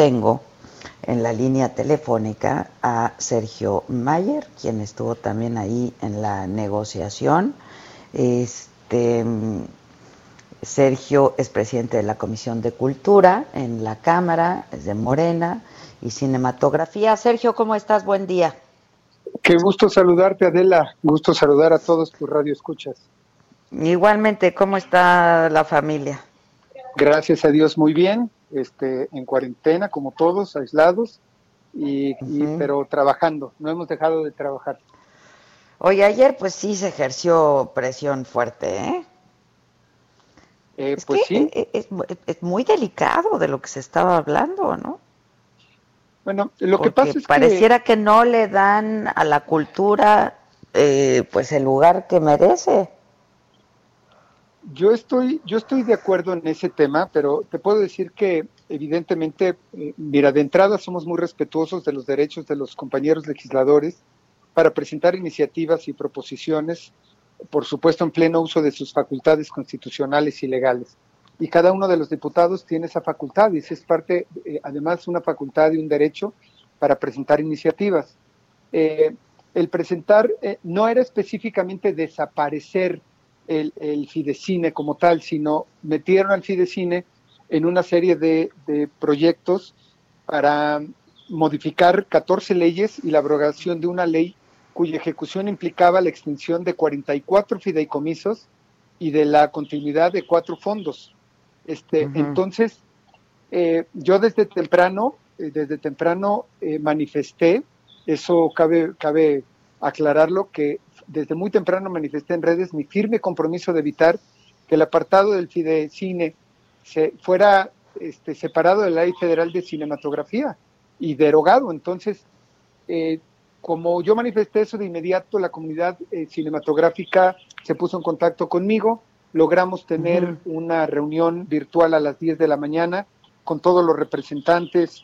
Tengo en la línea telefónica a Sergio Mayer, quien estuvo también ahí en la negociación. Este, Sergio es presidente de la Comisión de Cultura en la Cámara, es de Morena y Cinematografía. Sergio, ¿cómo estás? Buen día. Qué gusto saludarte, Adela. Gusto saludar a todos tus radioescuchas. Igualmente, ¿cómo está la familia? Gracias a Dios, muy bien. Este, en cuarentena, como todos, aislados, y, y, pero trabajando. No hemos dejado de trabajar. Oye, ayer pues sí se ejerció presión fuerte, ¿eh? Eh, es pues que sí. es, es- es muy delicado de lo que se estaba hablando, ¿no? Bueno, lo que pasa es pareciera que... no le dan a la cultura eh, pues el lugar que merece. Yo estoy, yo estoy de acuerdo en ese tema, pero te puedo decir que evidentemente, eh, mira, de entrada somos muy respetuosos de los derechos de los compañeros legisladores para presentar iniciativas y proposiciones, por supuesto en pleno uso de sus facultades constitucionales y legales. Y cada uno de los diputados tiene esa facultad y esa es parte, eh, además, una facultad y un derecho para presentar iniciativas. Eh, el presentar eh, no era específicamente desaparecer el, el, Fidecine como tal, sino metieron al Fidecine en una serie de, de proyectos para modificar 14 leyes y la abrogación de una ley cuya ejecución implicaba la extinción de 44 fideicomisos y de la continuidad de cuatro fondos. Este, uh -huh. Entonces, eh, yo desde temprano, eh, desde temprano eh, manifesté, eso cabe, cabe aclararlo, que desde muy temprano manifesté en redes mi firme compromiso de evitar que el apartado del Fidecine se fuera este, separado de la Ley Federal de Cinematografía y derogado. Entonces, eh, como yo manifesté eso de inmediato, la comunidad eh, cinematográfica se puso en contacto conmigo, logramos tener uh -huh. una reunión virtual a las 10 de la mañana con todos los representantes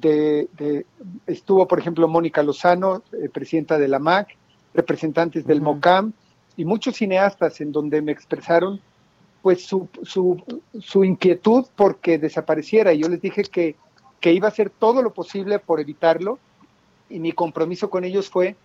de, de estuvo por ejemplo Mónica Lozano, eh, presidenta de la MAC, representantes del uh -huh. MOCAM y muchos cineastas en donde me expresaron pues su, su, su inquietud porque desapareciera y yo les dije que, que iba a hacer todo lo posible por evitarlo y mi compromiso con ellos fue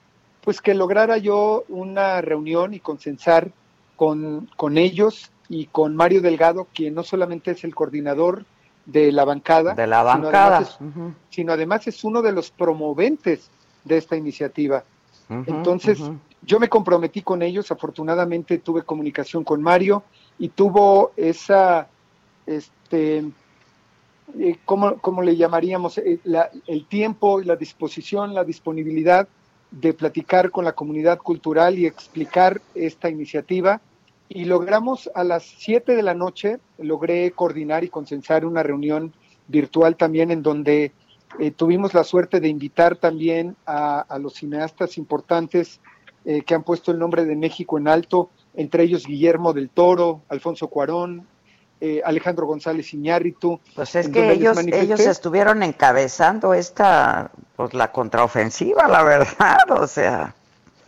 pues que lograra yo una reunión y consensar con, con ellos y con Mario Delgado, quien no solamente es el coordinador de la bancada, de la bancada, sino además es, uh -huh. sino además es uno de los promoventes de esta iniciativa. Uh -huh, Entonces, uh -huh. yo me comprometí con ellos, afortunadamente tuve comunicación con Mario y tuvo esa, este, eh, ¿cómo, ¿cómo, le llamaríamos? Eh, la, el tiempo, la disposición, la disponibilidad de platicar con la comunidad cultural y explicar esta iniciativa. Y logramos a las 7 de la noche, logré coordinar y consensar una reunión virtual también en donde eh, tuvimos la suerte de invitar también a, a los cineastas importantes eh, que han puesto el nombre de México en alto, entre ellos Guillermo del Toro, Alfonso Cuarón, eh, Alejandro González Iñárritu. Pues es que ellos, ellos estuvieron encabezando esta, pues la contraofensiva, la verdad, o sea.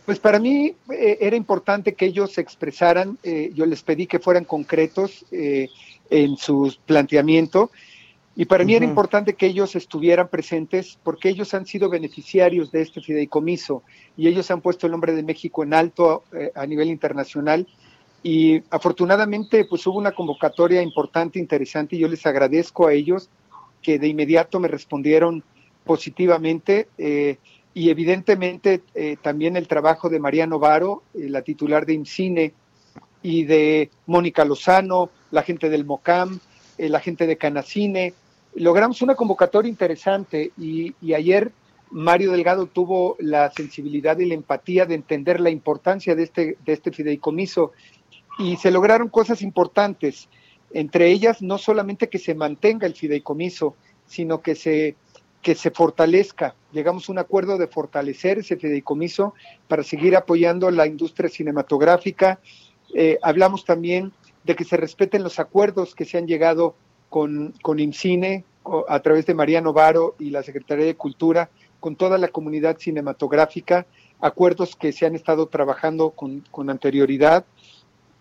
Pues para mí eh, era importante que ellos se expresaran, eh, yo les pedí que fueran concretos eh, en su planteamiento, y para uh -huh. mí era importante que ellos estuvieran presentes porque ellos han sido beneficiarios de este fideicomiso y ellos han puesto el nombre de México en alto eh, a nivel internacional y afortunadamente pues hubo una convocatoria importante, interesante y yo les agradezco a ellos que de inmediato me respondieron positivamente eh, y evidentemente eh, también el trabajo de Mariano Varo, eh, la titular de IMCINE y de Mónica Lozano, la gente del MOCAM, eh, la gente de Canacine, logramos una convocatoria interesante y, ayer Mario Delgado tuvo la sensibilidad y la empatía de entender la importancia de este, de este fideicomiso y se lograron cosas importantes. Entre ellas, no solamente que se mantenga el fideicomiso, sino que se, que se fortalezca. Llegamos a un acuerdo de fortalecer ese fideicomiso para seguir apoyando la industria cinematográfica. Eh, hablamos también de que se respeten los acuerdos que se han llegado con, con IMCINE a través de Mariano Varo y la Secretaría de Cultura, con toda la comunidad cinematográfica, acuerdos que se han estado trabajando con, con anterioridad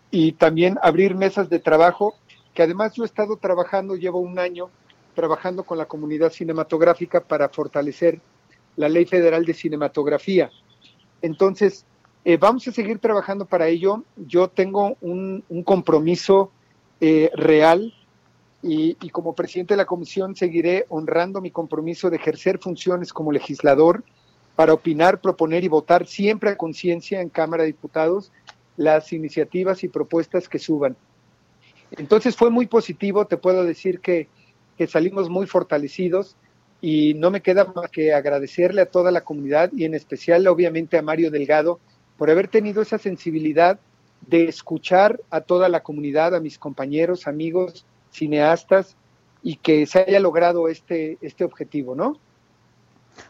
y también abrir mesas de trabajo, que además yo he estado trabajando, llevo un año trabajando con la comunidad cinematográfica para fortalecer la Ley Federal de Cinematografía. Entonces, eh, vamos a seguir trabajando para ello. Yo tengo un, un compromiso eh, real y, como presidente de la comisión seguiré honrando mi compromiso de ejercer funciones como legislador para opinar, proponer y votar siempre a conciencia en Cámara de Diputados las iniciativas y propuestas que suban. Entonces fue muy positivo, te puedo decir que, que salimos muy fortalecidos y no me queda más que agradecerle a toda la comunidad y en especial obviamente a Mario Delgado, por haber tenido esa sensibilidad de escuchar a toda la comunidad, a mis compañeros, amigos, cineastas, y que se haya logrado este, este objetivo, ¿no?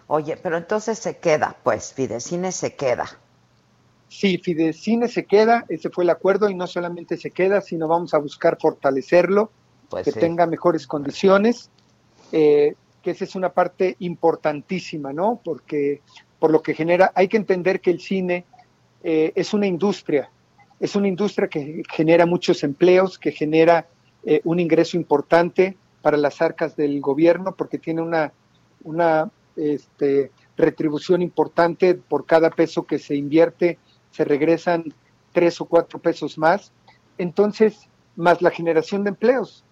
Oye, pero entonces se queda, pues, Fidecine se queda. Sí, Fidecine se queda, ese fue el acuerdo, y no solamente se queda, sino vamos a buscar fortalecerlo, pues que sí. tenga mejores condiciones, eh, que esa es una parte importantísima, ¿no? Porque por lo que genera, hay que entender que el cine eh, es una industria, es una industria que genera muchos empleos, que genera eh, un ingreso importante para las arcas del gobierno, porque tiene una, una este, retribución importante por cada peso que se invierte, se regresan tres o cuatro pesos más, entonces, más la generación de empleos.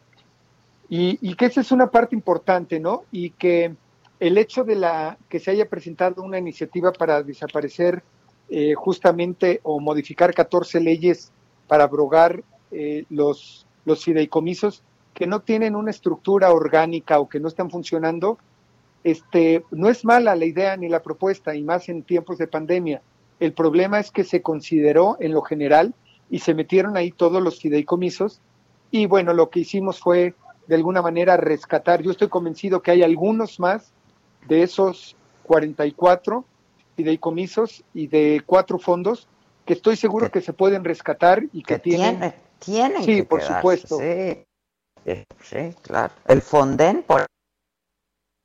Y, y que esa es una parte importante, ¿no? Y que el hecho de la que se haya presentado una iniciativa para desaparecer eh, justamente o modificar 14 leyes para abrogar eh, los, los fideicomisos que no tienen una estructura orgánica o que no están funcionando, este, no es mala la idea ni la propuesta, y más en tiempos de pandemia. El problema es que se consideró en lo general y se metieron ahí todos los fideicomisos, y bueno, lo que hicimos fue de alguna manera rescatar. Yo estoy convencido que hay algunos más de esos 44 fideicomisos y de cuatro fondos que estoy seguro que, se pueden rescatar y que, que tienen. Tiene, tienen sí, que por quedarse, supuesto. Sí. sí, claro. El Fonden, por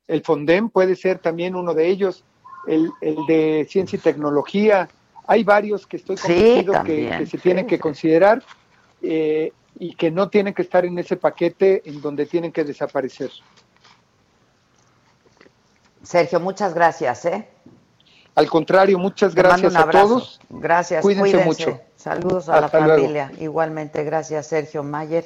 el Fonden puede ser también uno de ellos, el, el de ciencia y tecnología. Hay varios que estoy convencido sí, que, que, se tienen que considerar eh, y que no tienen que estar en ese paquete en donde tienen que desaparecer. Sergio, muchas gracias. ¿eh? Al contrario, muchas gracias a todos. Gracias, cuídense, cuídense, mucho. Saludos a Hasta la familia. Luego. Igualmente, gracias Sergio Mayer.